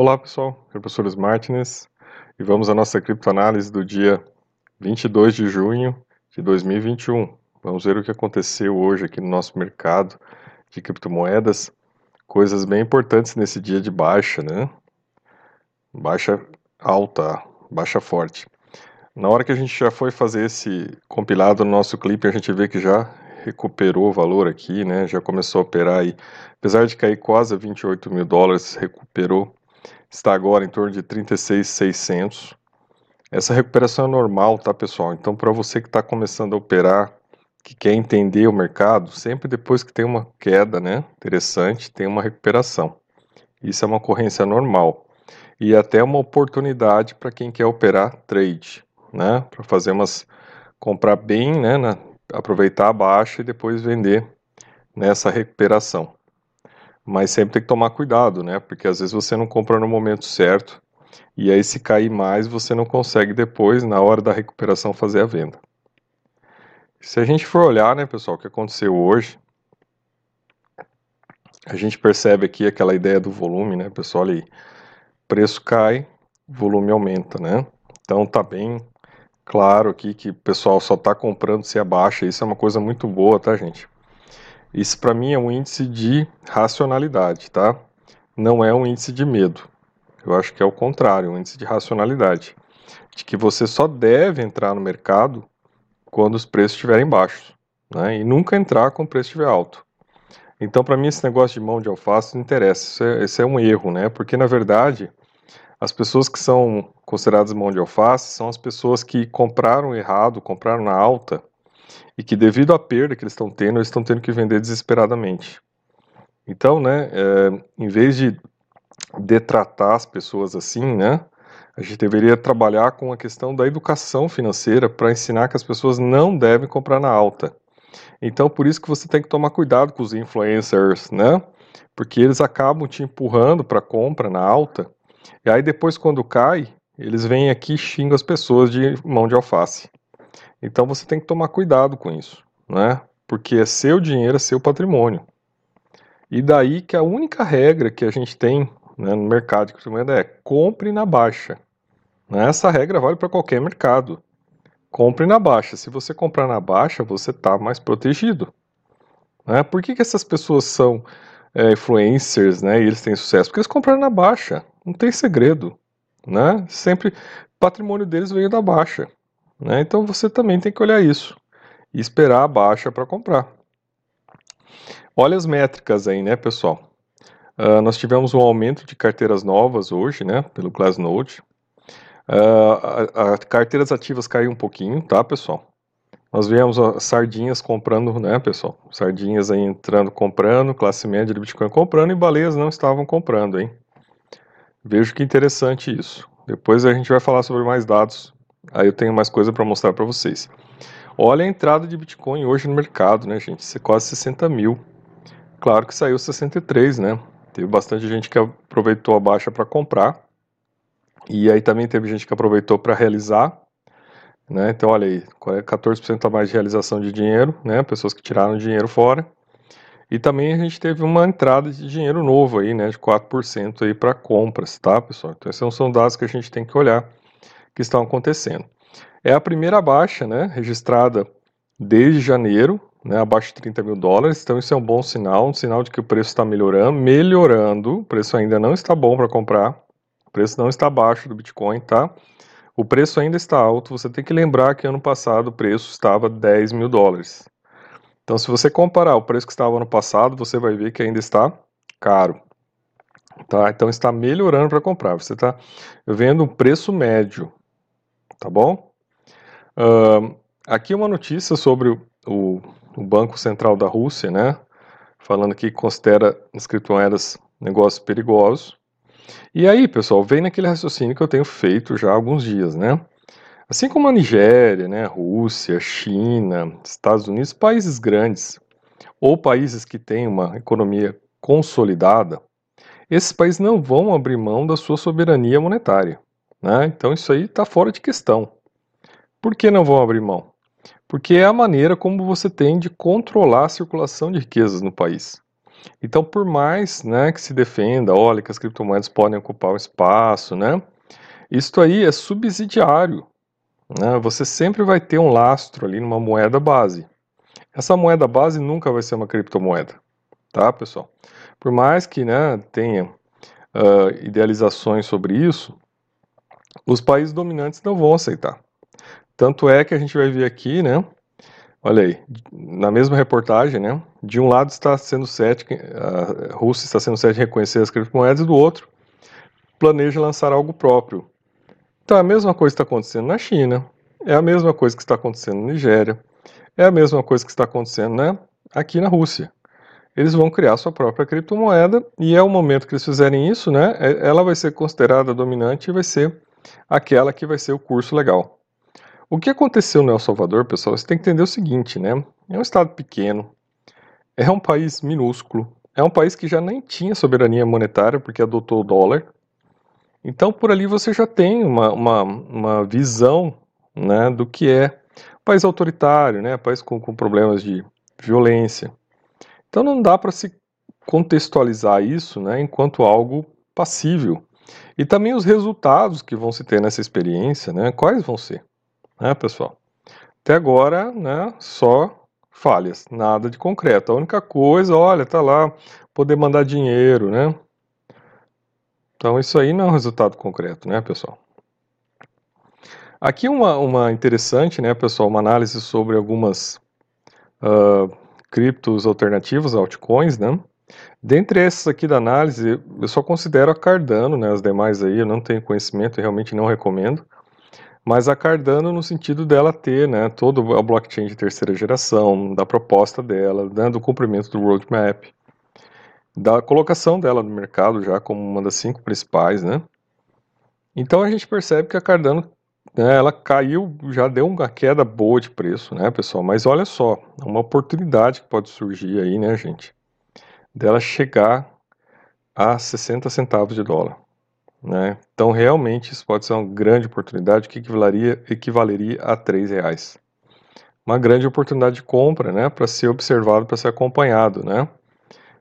Olá pessoal, aqui é o Martins e vamos à nossa criptoanálise do dia 22 de junho de 2021. Vamos ver o que aconteceu hoje aqui no nosso mercado de criptomoedas, coisas bem importantes nesse dia de baixa, né? Baixa alta, baixa forte. Na hora que a gente já foi fazer esse compilado no nosso clipe, a gente vê que já recuperou o valor aqui, né? Já começou a operar aí, apesar de cair quase 28 mil dólares, recuperou está agora em torno de 36,600. Essa recuperação é normal, tá, pessoal? Então, para você que está começando a operar, que quer entender o mercado, sempre depois que tem uma queda, né, interessante, tem uma recuperação. Isso é uma ocorrência normal e até uma oportunidade para quem quer operar trade, né, para fazer umas comprar bem, né, na, aproveitar a baixa e depois vender nessa recuperação mas sempre tem que tomar cuidado, né? Porque às vezes você não compra no momento certo e aí se cair mais você não consegue depois, na hora da recuperação, fazer a venda. Se a gente for olhar, né, pessoal, o que aconteceu hoje, a gente percebe aqui aquela ideia do volume, né, pessoal, ali, preço cai, volume aumenta, né? Então tá bem claro aqui que o pessoal só está comprando se abaixa, isso é uma coisa muito boa, tá, gente? Isso para mim é um índice de racionalidade, tá? Não é um índice de medo. Eu acho que é o contrário, um índice de racionalidade, de que você só deve entrar no mercado quando os preços estiverem baixos, né? E nunca entrar quando o preço estiver alto. Então, para mim, esse negócio de mão de alface não interessa. Isso é, esse é um erro, né? Porque, na verdade, as pessoas que são consideradas mão de alface são as pessoas que compraram errado, compraram na alta e que devido à perda que eles estão tendo, eles estão tendo que vender desesperadamente. Então, né, é, em vez de detratar as pessoas assim, né, a gente deveria trabalhar com a questão da educação financeira para ensinar que as pessoas não devem comprar na alta. Então, por isso que você tem que tomar cuidado com os influencers, né? Porque eles acabam te empurrando para compra na alta. E aí depois quando cai, eles vêm aqui e xingam as pessoas de mão de alface. Então você tem que tomar cuidado com isso, né? Porque é seu dinheiro, é seu patrimônio. E daí que a única regra que a gente tem né, no mercado de criptomoeda é compre na baixa. Né? Essa regra vale para qualquer mercado. Compre na baixa. Se você comprar na baixa, você está mais protegido. Né? Por que, que essas pessoas são é, influencers né, e eles têm sucesso? Porque eles compraram na baixa. Não tem segredo. Né? Sempre patrimônio deles veio da baixa. Né? Então você também tem que olhar isso e esperar a baixa para comprar. Olha as métricas aí, né, pessoal? Uh, nós tivemos um aumento de carteiras novas hoje, né, pelo Glassnode. Uh, a, a, carteiras ativas caiu um pouquinho, tá, pessoal? Nós vemos as sardinhas comprando, né, pessoal? Sardinhas aí entrando, comprando, classe média de Bitcoin comprando e baleias não estavam comprando, hein? Vejo que interessante isso. Depois a gente vai falar sobre mais dados Aí eu tenho mais coisa para mostrar para vocês. Olha a entrada de Bitcoin hoje no mercado, né, gente? É quase 60 mil. Claro que saiu 63, né? Teve bastante gente que aproveitou a baixa para comprar. E aí também teve gente que aproveitou para realizar. Né? Então, olha aí, 14% a mais de realização de dinheiro, né? Pessoas que tiraram dinheiro fora. E também a gente teve uma entrada de dinheiro novo aí, né? De 4% aí para compras, tá, pessoal? Então, esses são dados que a gente tem que olhar que estão acontecendo. É a primeira baixa né, registrada desde janeiro, né, abaixo de 30 mil dólares, então isso é um bom sinal, um sinal de que o preço está melhorando, melhorando, o preço ainda não está bom para comprar, o preço não está abaixo do Bitcoin, tá? O preço ainda está alto, você tem que lembrar que ano passado o preço estava 10 mil dólares. Então, se você comparar o preço que estava ano passado, você vai ver que ainda está caro. Tá? Então, está melhorando para comprar. Você está vendo um preço médio tá bom? Uh, aqui uma notícia sobre o, o, Banco Central da Rússia, né? Falando que considera as criptomoedas negócios perigosos. E aí, pessoal, vem naquele raciocínio que eu tenho feito já há alguns dias, né? Assim como a Nigéria, né, Rússia, China, Estados Unidos, países grandes, ou países que têm uma economia consolidada, esses países não vão abrir mão da sua soberania monetária. Né? Então isso aí está fora de questão. Por que não vão abrir mão? Porque é a maneira como você tem de controlar a circulação de riquezas no país. Então, por mais né, que se defenda, olha, que as criptomoedas podem ocupar o espaço, né? Isto aí é subsidiário. Né? Você sempre vai ter um lastro ali numa moeda base. Essa moeda base nunca vai ser uma criptomoeda, tá, pessoal? Por mais que né, tenha uh, idealizações sobre isso, os países dominantes não vão aceitar. Tanto é que a gente vai ver aqui, né? Olha aí, na mesma reportagem, né? De um lado está sendo cético, a Rússia está sendo cética em reconhecer as criptomoedas, e do outro planeja lançar algo próprio. Então a mesma coisa está acontecendo na China, é a mesma coisa que está acontecendo na Nigéria, é a mesma coisa que está acontecendo né, aqui na Rússia. Eles vão criar sua própria criptomoeda e é o momento que eles fizerem isso, né? É, ela vai ser considerada dominante e vai ser aquela que vai ser o curso legal. O que aconteceu no El Salvador, pessoal, você tem que entender o seguinte, né? É um estado pequeno, é um país minúsculo, é um país que já nem tinha soberania monetária porque adotou o dólar. Então, por ali você já tem uma, uma, uma visão né, do que é país autoritário, né, país com, com problemas de violência. Então, não dá para se contextualizar isso né, enquanto algo passível. E também os resultados que vão se ter nessa experiência, né, quais vão ser? né, pessoal? Até agora, né, só falhas, nada de concreto. A única coisa, olha, tá lá, poder mandar dinheiro, né? Então isso aí não é um resultado concreto, né, pessoal? Aqui uma, uma interessante, né, pessoal, uma análise sobre algumas uh, criptos alternativas, altcoins, né? Dentre essas aqui da análise, eu só considero a Cardano, né, as demais aí eu não tenho conhecimento e realmente não recomendo mas a Cardano no sentido dela ter né, todo a blockchain de terceira geração, da proposta dela, né, do cumprimento do roadmap, da colocação dela no mercado já como uma das cinco principais, né? Então a gente percebe que a Cardano, né, ela caiu, já deu uma queda boa de preço, né, pessoal? Mas olha só, uma oportunidade que pode surgir aí, né, gente, dela chegar a 60 centavos de dólar. Né? Então, realmente, isso pode ser uma grande oportunidade que equivaleria, equivaleria a R$ reais. Uma grande oportunidade de compra né? para ser observado, para ser acompanhado. Né?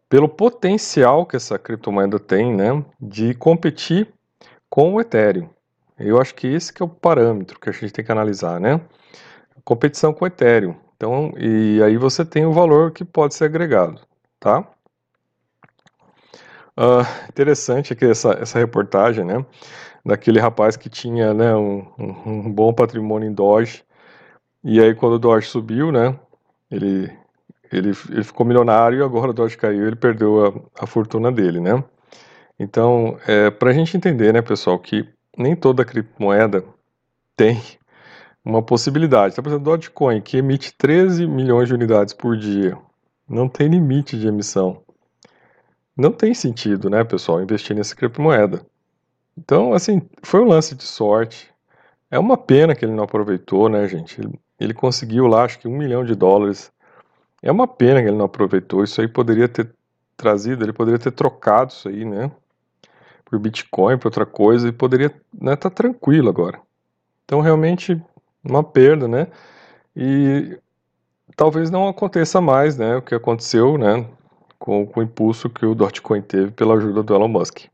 Pelo potencial que essa criptomoeda tem né? de competir com o Ethereum. Eu acho que esse que é o parâmetro que a gente tem que analisar, né? Competição com o Ethereum. Então, e aí você tem o valor que pode ser agregado, tá? Uh, interessante aqui essa, essa reportagem, né? Daquele rapaz que tinha né, um, um, bom patrimônio em Doge. E aí, quando o Doge subiu, né? Ele, ele, ele ficou milionário e agora o Doge caiu ele perdeu a, a fortuna dele, né? Então, é, para a gente entender, né, pessoal, que nem toda criptomoeda tem uma possibilidade. Por exemplo, Dogecoin, que emite 13 milhões de unidades por dia, não tem limite de emissão não tem sentido, né, pessoal, investir nessa criptomoeda. Então, assim, foi um lance de sorte. É uma pena que ele não aproveitou, né, gente? Ele, ele conseguiu lá, acho que um milhão de dólares. É uma pena que ele não aproveitou. Isso aí poderia ter trazido, ele poderia ter trocado isso aí, né? Por Bitcoin, por outra coisa, e poderia estar né, tá tranquilo agora. Então, realmente, uma perda, né? E talvez não aconteça mais, né? O que aconteceu, né? Com, com o impulso que o Dogecoin teve pela ajuda do Elon Musk.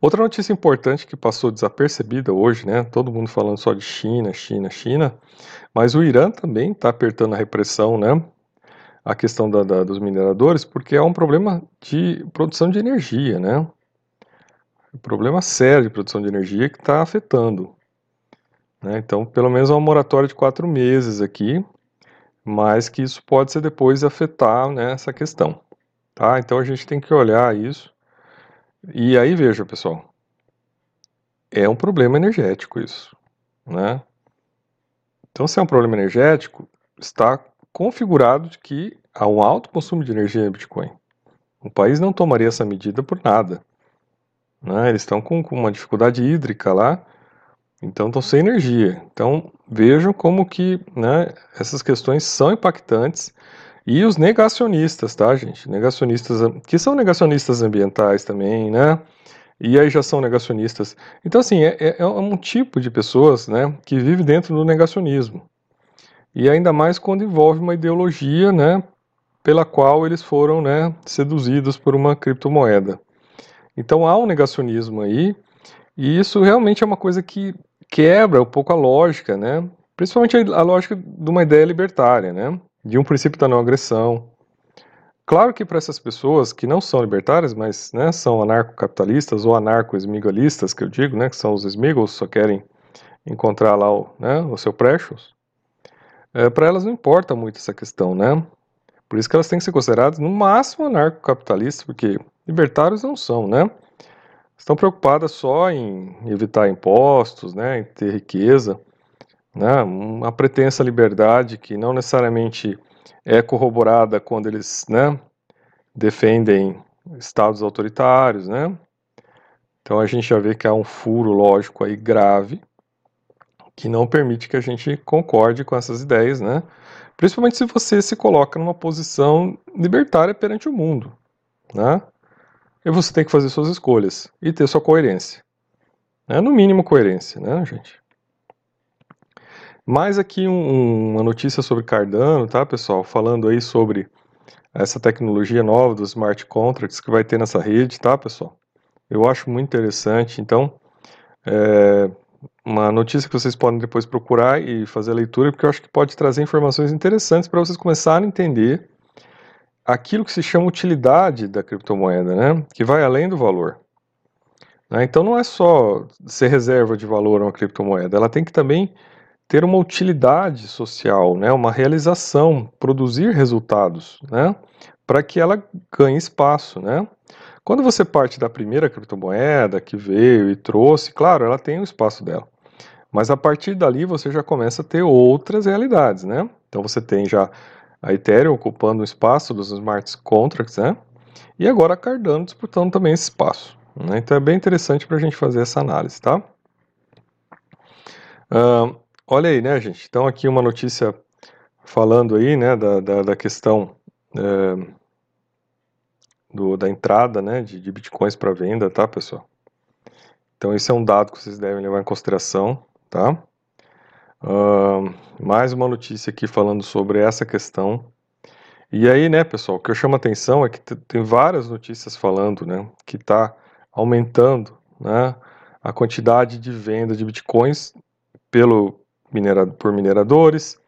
Outra notícia importante que passou desapercebida hoje, né? Todo mundo falando só de China, China, China, mas o Irã também está apertando a repressão, né? A questão da, da, dos mineradores, porque é um problema de produção de energia, né? Um problema sério de produção de energia que está afetando. Né? Então, pelo menos uma moratória de quatro meses aqui, mas que isso pode ser depois afetar né, essa questão. Tá? Então a gente tem que olhar isso. E aí veja, pessoal, é um problema energético isso. Né? Então, se é um problema energético, está configurado de que há um alto consumo de energia em Bitcoin. O país não tomaria essa medida por nada. Né? Eles estão com, com uma dificuldade hídrica lá, então estão sem energia. Então vejam como que né, essas questões são impactantes e os negacionistas, tá, gente? Negacionistas que são negacionistas ambientais também, né? E aí já são negacionistas. Então assim é, é, é um tipo de pessoas, né, que vive dentro do negacionismo. E ainda mais quando envolve uma ideologia, né, pela qual eles foram né, seduzidos por uma criptomoeda. Então há um negacionismo aí, e isso realmente é uma coisa que quebra um pouco a lógica, né? principalmente a lógica de uma ideia libertária, né? de um princípio da não agressão. Claro que para essas pessoas que não são libertárias, mas né, são anarcocapitalistas ou anarco-esmigalistas, que eu digo, né, que são os esmigos, só querem encontrar lá o, né, o seu precious, é, para elas não importa muito essa questão, né? Por isso que elas têm que ser consideradas no máximo anarcocapitalistas, porque libertários não são, né? Estão preocupadas só em evitar impostos, né, em ter riqueza, né? Uma pretensa liberdade que não necessariamente é corroborada quando eles, né, defendem estados autoritários, né? Então a gente já vê que há um furo lógico aí grave que não permite que a gente concorde com essas ideias, né? Principalmente se você se coloca numa posição libertária perante o mundo, né? E você tem que fazer suas escolhas e ter sua coerência. Né? No mínimo coerência, né, gente? Mais aqui um, uma notícia sobre Cardano, tá, pessoal? Falando aí sobre essa tecnologia nova dos smart contracts que vai ter nessa rede, tá, pessoal? Eu acho muito interessante. Então, é, uma notícia que vocês podem depois procurar e fazer a leitura, porque eu acho que pode trazer informações interessantes para vocês começarem a entender aquilo que se chama utilidade da criptomoeda, né? que vai além do valor. Né? Então não é só ser reserva de valor uma criptomoeda, ela tem que também ter uma utilidade social, né? uma realização, produzir resultados, né? para que ela ganhe espaço. Né? Quando você parte da primeira criptomoeda que veio e trouxe, claro, ela tem o espaço dela. Mas a partir dali você já começa a ter outras realidades, né? Então você tem já a Ethereum ocupando o espaço dos smart contracts, né? E agora a Cardano disputando também esse espaço. Né? Então é bem interessante para a gente fazer essa análise, tá? Uh, olha aí, né, gente? Então aqui uma notícia falando aí, né, da, da, da questão uh, do, da entrada né, de, de bitcoins para venda, tá, pessoal? Então, esse é um dado que vocês devem levar em consideração, tá? Uh, mais uma notícia aqui falando sobre essa questão. E aí, né, pessoal, o que eu chamo a atenção é que tem várias notícias falando, né, que está aumentando, né, a quantidade de venda de bitcoins pelo minerado, por mineradores,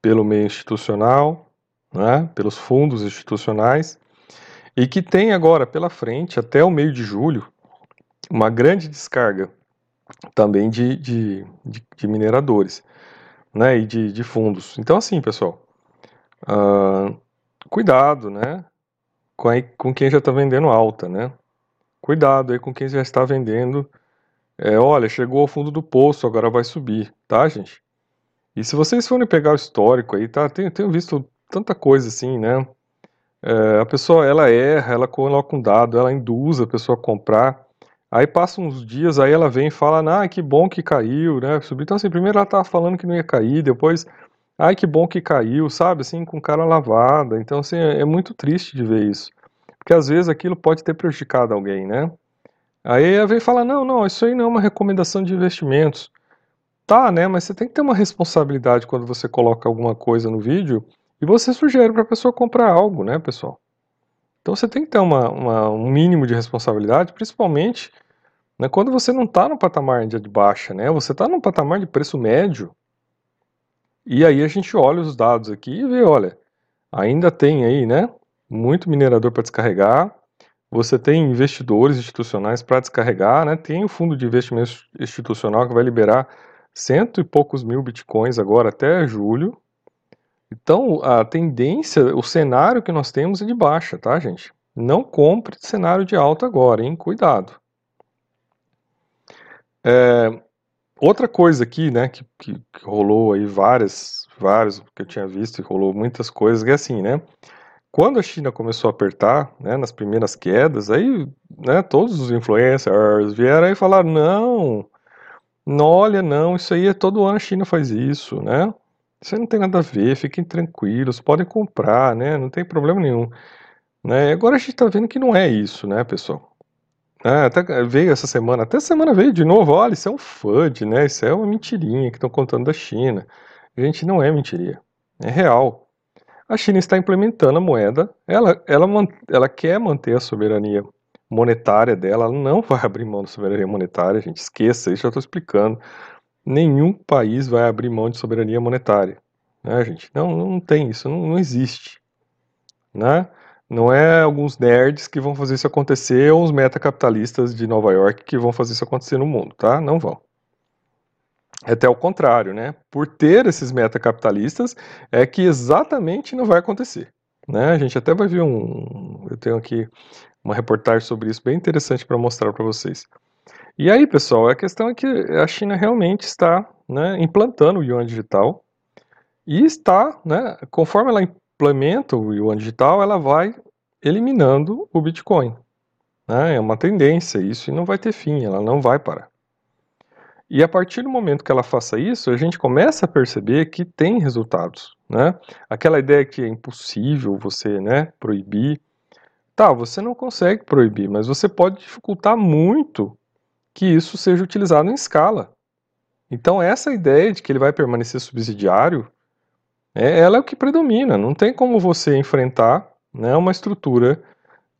pelo meio institucional, né, pelos fundos institucionais e que tem agora pela frente, até o meio de julho, uma grande descarga também de, de, de, de mineradores né, e de, de, fundos. Então, assim, pessoal, uh, cuidado né, com, com quem já está vendendo alta. Né? Cuidado aí com quem já está vendendo. É, olha, chegou ao fundo do poço, agora vai subir, tá, gente? E se vocês forem pegar o histórico aí, tá? Tenho, tenho visto tanta coisa assim, né? É, a pessoa ela erra, ela coloca um dado, ela induz a pessoa a comprar. Aí passa uns dias, aí ela vem e fala, ah, que bom que caiu, né? Então, assim, primeiro ela tava falando que não ia cair, depois, ai, que bom que caiu, sabe? Assim, com cara lavada. Então, assim, é, é muito triste de ver isso. Porque às vezes aquilo pode ter prejudicado alguém, né? Aí ela vem e fala, não, não, isso aí não é uma recomendação de investimentos. Tá, né? Mas você tem que ter uma responsabilidade quando você coloca alguma coisa no vídeo e você sugere para a pessoa comprar algo, né, pessoal? Então você tem que ter uma, uma, um mínimo de responsabilidade, principalmente né, quando você não está no patamar de baixa, né? Você está no patamar de preço médio. E aí a gente olha os dados aqui e vê, olha, ainda tem aí, né? Muito minerador para descarregar. Você tem investidores institucionais para descarregar, né? Tem o fundo de investimento institucional que vai liberar cento e poucos mil bitcoins agora até julho. Então, a tendência, o cenário que nós temos é de baixa, tá, gente? Não compre cenário de alta agora, hein? Cuidado. É, outra coisa aqui, né, que, que, que, rolou aí várias, vários que eu tinha visto e rolou muitas coisas, que é assim, né? Quando a China começou a apertar, né, nas primeiras quedas, aí, né, todos os influencers vieram e falaram, não, não, olha, não, isso aí é todo ano a China faz isso, né? Isso não tem nada a ver, fiquem tranquilos, podem comprar, né? Não tem problema nenhum. Né? Agora a gente está vendo que não é isso, né, pessoal? É, até veio essa semana, até semana veio de novo, olha, isso é um FUD, né? Isso é uma mentirinha que estão contando da China. Gente, não é mentiria, é real. a China está implementando a moeda, ela, ela, ela quer manter a soberania monetária dela, ela não vai abrir mão da soberania monetária, gente, esqueça, isso eu estou explicando. Nenhum país vai abrir mão de soberania monetária, né, gente? Não, não tem isso, não, não existe, né? Não é alguns nerds que vão fazer isso acontecer ou os metacapitalistas de Nova York que vão fazer isso acontecer no mundo, tá? Não vão. É até o contrário, né? Por ter esses metacapitalistas, é que exatamente não vai acontecer. Né? A gente até vai ver um. Eu tenho aqui uma reportagem sobre isso bem interessante para mostrar para vocês. E aí, pessoal, a questão é que a China realmente está né, implantando o yuan digital e está, né, conforme ela implementa o yuan digital, ela vai eliminando o Bitcoin. Né? É uma tendência isso e não vai ter fim, ela não vai parar. E a partir do momento que ela faça isso, a gente começa a perceber que tem resultados, né? Aquela ideia que é impossível você, né, proibir. Tá, você não consegue proibir, mas você pode dificultar muito que isso seja utilizado em escala. Então essa ideia de que ele vai permanecer subsidiário, é, ela é o que predomina. Não tem como você enfrentar né, uma estrutura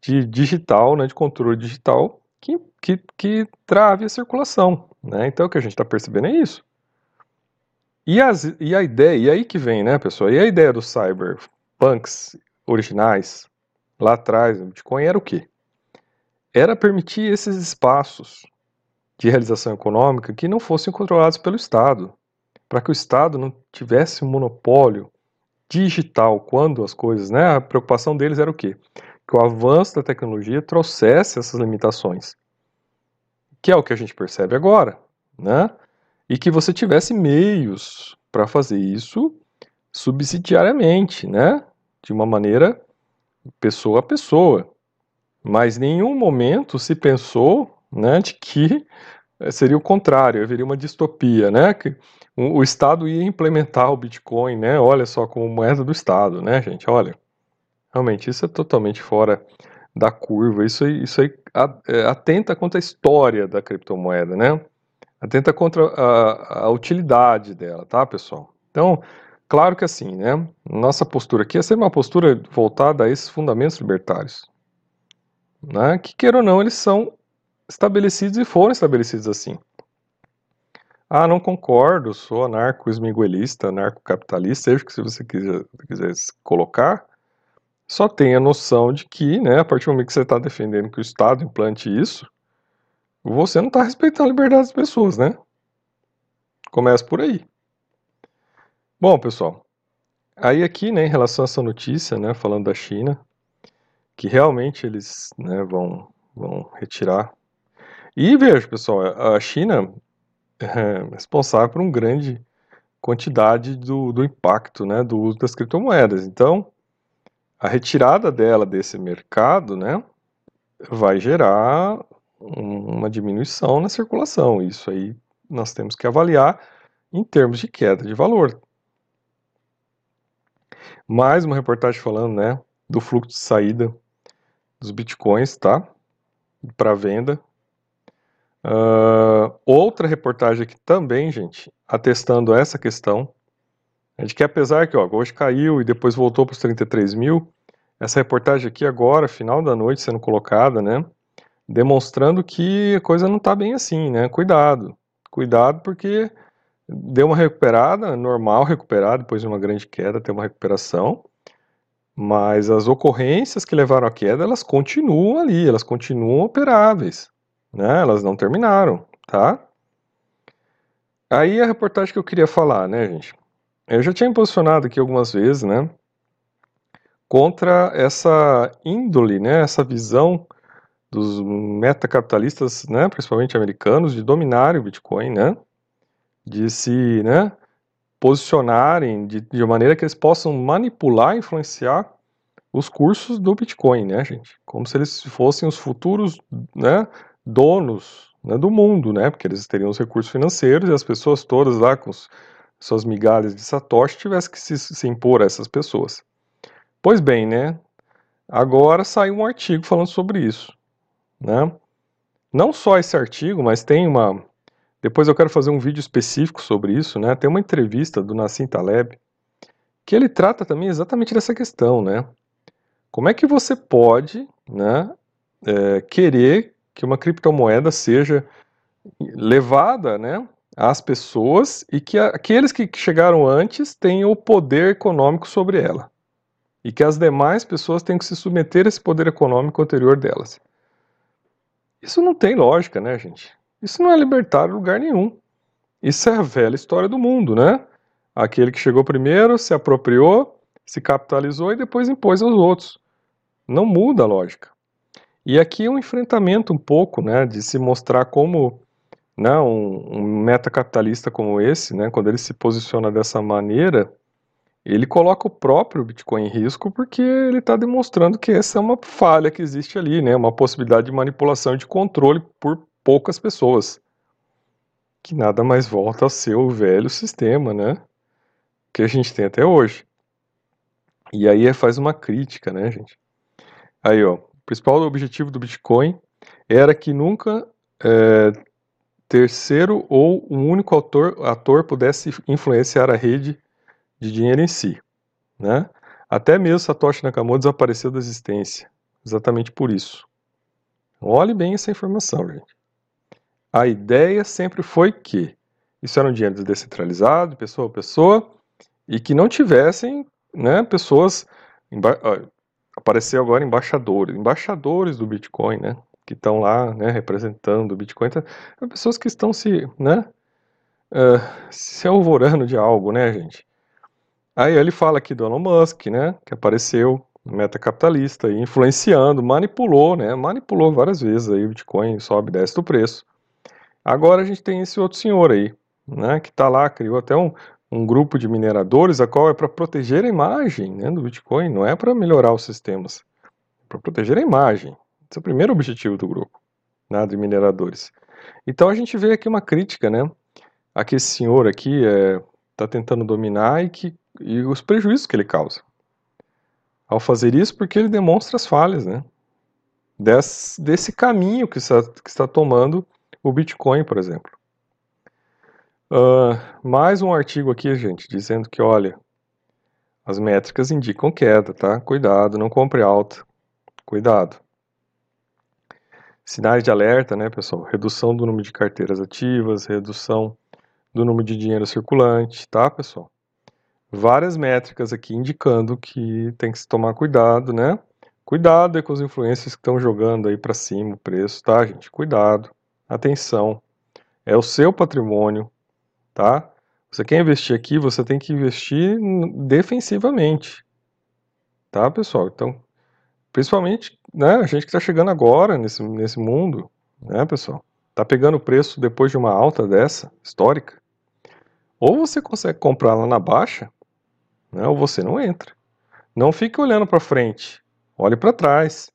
de digital, né, de controle digital, que, que, que trave a circulação. Né? Então o que a gente está percebendo é isso. E, as, e a ideia, e aí que vem, né, pessoal? E a ideia dos cyberpunks originais, lá atrás, no Bitcoin, era o quê? Era permitir esses espaços de realização econômica que não fossem controlados pelo Estado, para que o Estado não tivesse um monopólio digital quando as coisas, né? A preocupação deles era o quê? Que o avanço da tecnologia trouxesse essas limitações que é o que a gente percebe agora, né? E que você tivesse meios para fazer isso subsidiariamente, né? De uma maneira pessoa a pessoa. Mas em nenhum momento se pensou, né, de que eh, seria o contrário, haveria uma distopia, né? Que o Estado ia implementar o Bitcoin, né? Olha só como moeda do Estado, né, gente? Olha, realmente isso é totalmente fora da curva. Isso isso aí é, atenta contra a história da criptomoeda, né? Atenta contra a, a utilidade dela, tá, pessoal? Então, claro que assim, né? Nossa postura aqui é ser uma postura voltada a esses fundamentos libertários, né? Que queira ou não, eles são estabelecidos e foram estabelecidos assim. Ah, não concordo, sou anarco-esmiguelista, anarco-capitalista, seja o que você quiser, quiser colocar, só tenha noção de que, né, a partir do momento que você está defendendo que o Estado implante isso, você não está respeitando a liberdade das pessoas, né? Começa por aí. Bom, pessoal, aí aqui, né, em relação a essa notícia, né, falando da China, que realmente eles, né, vão, vão retirar. E veja, pessoal, a China é responsável por uma grande quantidade do, do impacto, né, do uso das criptomoedas. Então, a retirada dela desse mercado, né, vai gerar uma diminuição na circulação. Isso aí nós temos que avaliar em termos de queda de valor. Mais uma reportagem falando, né, do fluxo de saída dos bitcoins, tá, para venda. Uh, outra reportagem aqui também, gente, atestando essa questão é de que apesar que ó, hoje caiu e depois voltou para os 33 mil, essa reportagem aqui agora, final da noite, sendo colocada, né, demonstrando que a coisa não está bem assim, né, cuidado, cuidado porque deu uma recuperada, normal recuperar depois de uma grande queda, ter uma recuperação, mas as ocorrências que levaram à queda, elas continuam ali, elas continuam operáveis, né, elas não terminaram, tá? Aí a reportagem que eu queria falar, né, gente, eu já tinha posicionado aqui algumas vezes, né, contra essa índole, né, essa visão dos metacapitalistas, né, principalmente americanos, de dominarem o Bitcoin, né, de se, né, posicionarem de, de maneira que eles possam manipular, influenciar os cursos do Bitcoin, né, gente, como se eles fossem os futuros, né, donos né, do mundo, né, porque eles teriam os recursos financeiros e as pessoas todas lá com os suas migalhas de Satoshi tivesse que se, se impor a essas pessoas. Pois bem, né? Agora saiu um artigo falando sobre isso, né? Não só esse artigo, mas tem uma. Depois eu quero fazer um vídeo específico sobre isso, né? Tem uma entrevista do Nassim Taleb que ele trata também exatamente dessa questão, né? Como é que você pode, né, é, querer que uma criptomoeda seja levada, né, às pessoas e que aqueles que chegaram antes tenham o poder econômico sobre ela e que as demais pessoas têm que se submeter a esse poder econômico anterior delas. Isso não tem lógica, né, gente? Isso não é libertário em lugar nenhum. Isso é a velha história do mundo, né? Aquele que chegou primeiro se apropriou, se capitalizou e depois impôs aos outros. Não muda a lógica. E aqui é um enfrentamento um pouco, né, de se mostrar como né, um, um metacapitalista como esse, né, quando ele se posiciona dessa maneira, ele coloca o próprio Bitcoin em risco porque ele está demonstrando que essa é uma falha que existe ali, né, uma possibilidade de manipulação e de controle por poucas pessoas, que nada mais volta a ser o velho sistema, né, que a gente tem até hoje. E aí faz uma crítica, né, gente? Aí, ó, principal objetivo do Bitcoin era que nunca é, terceiro ou um único autor, ator pudesse influenciar a rede de dinheiro em si. Né? Até mesmo Satoshi Nakamoto desapareceu da existência, exatamente por isso. Olhe bem essa informação, gente. A ideia sempre foi que isso era um dinheiro descentralizado, pessoa a pessoa, e que não tivessem né, pessoas apareceu agora embaixadores, embaixadores do Bitcoin, né? Que estão lá, né, representando o Bitcoin. Então, pessoas que estão se, né, uh, se alvorando de algo, né, gente? Aí ele fala aqui do Elon Musk, né, que apareceu, meta capitalista, influenciando, manipulou, né, manipulou várias vezes aí o Bitcoin sobe e desce do preço. Agora a gente tem esse outro senhor aí, né, que está lá, criou até um, um grupo de mineradores, a qual é para proteger a imagem né, do Bitcoin, não é para melhorar os sistemas, é para proteger a imagem. Esse é o primeiro objetivo do grupo, né, de mineradores. Então a gente vê aqui uma crítica, né, a que esse senhor aqui está é, tá tentando dominar e, que, e os prejuízos que ele causa. Ao fazer isso, porque ele demonstra as falhas, né, desse, desse caminho que está, que está tomando o Bitcoin, por exemplo. Uh, mais um artigo aqui, gente, dizendo que, olha, as métricas indicam queda, tá? Cuidado, não compre alta. Cuidado. Sinais de alerta, né, pessoal? Redução do número de carteiras ativas, redução do número de dinheiro circulante, tá, pessoal? Várias métricas aqui indicando que tem que se tomar cuidado, né? Cuidado com os influências que estão jogando aí para cima o preço, tá, gente? Cuidado. Atenção. É o seu patrimônio, tá? Você quer investir aqui, você tem que investir defensivamente, tá, pessoal? Então, principalmente, né, a gente que está chegando agora nesse, nesse mundo, né, pessoal? Tá pegando preço depois de uma alta dessa, histórica. Ou você consegue comprar lá na baixa, né, ou você não entra. Não fique olhando para frente, olhe para trás.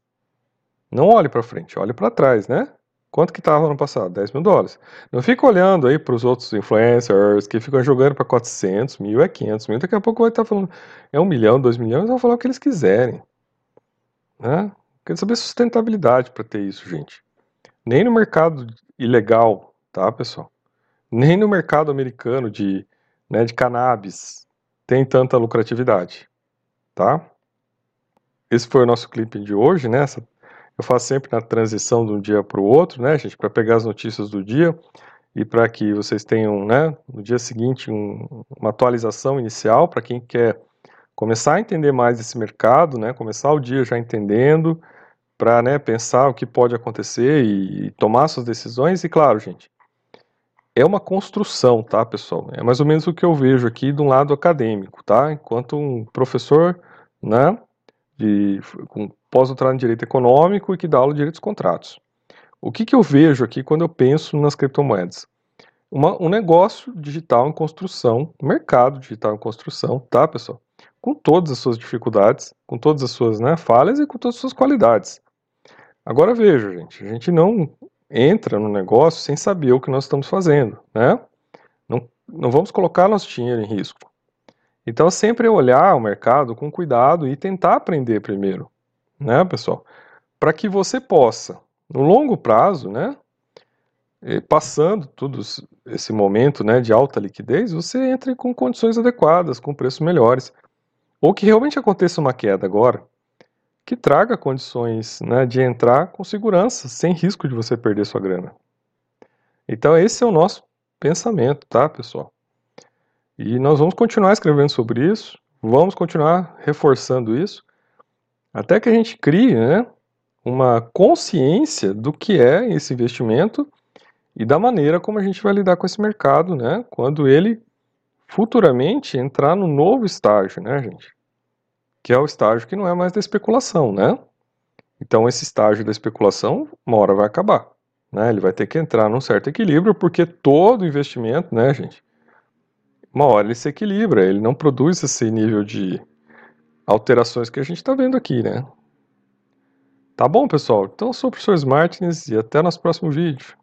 Não olhe para frente, olhe para trás, né? Quanto que estava no passado? 10 mil dólares. Não fica olhando aí para os outros influencers que ficam jogando para 400 mil, é 500 mil. Daqui a pouco vai estar tá falando, é um milhão, dois milhões, vão falar o que eles quiserem. Né? Quer saber sustentabilidade para ter isso, gente. Nem no mercado ilegal, tá, pessoal? Nem no mercado americano de, né, de cannabis tem tanta lucratividade, tá? Esse foi o nosso clipe de hoje, né? Essa eu faço sempre na transição de um dia para o outro, né, gente, para pegar as notícias do dia e para que vocês tenham, né, no dia seguinte um, uma atualização inicial para quem quer começar a entender mais esse mercado, né, começar o dia já entendendo, para, né, pensar o que pode acontecer e, e tomar suas decisões. E claro, gente, é uma construção, tá, pessoal? É mais ou menos o que eu vejo aqui de um lado acadêmico, tá? Enquanto um professor, né, de, com pós-doutorado em Direito Econômico e que dá aula de Direitos Contratos. O que, que eu vejo aqui quando eu penso nas criptomoedas? Uma, um negócio digital em construção, um mercado digital em construção, tá, pessoal? Com todas as suas dificuldades, com todas as suas né, falhas e com todas as suas qualidades. Agora veja, gente, a gente não entra no negócio sem saber o que nós estamos fazendo, né? Não, não vamos colocar nosso dinheiro em risco. Então, sempre olhar o mercado com cuidado e tentar aprender primeiro, né, pessoal? Para que você possa, no longo prazo, né, passando todo esse momento né, de alta liquidez, você entre com condições adequadas, com preços melhores. ou que realmente aconteça uma queda agora, que traga condições né, de entrar com segurança, sem risco de você perder sua grana. Então esse é o nosso pensamento, tá, pessoal? E nós vamos continuar escrevendo sobre isso, vamos continuar reforçando isso, até que a gente crie né, uma consciência do que é esse investimento e da maneira como a gente vai lidar com esse mercado, né, quando ele futuramente entrar no novo estágio, né, gente? Que é o estágio que não é mais da especulação, né? Então esse estágio da especulação, uma hora vai acabar, né? Ele vai ter que entrar num certo equilíbrio, porque todo investimento, né, gente? Uma hora ele se equilibra, ele não produz esse nível de alterações que a gente está vendo aqui, né? Tá bom, pessoal? Então eu sou o professor Martins e até nosso próximo vídeo.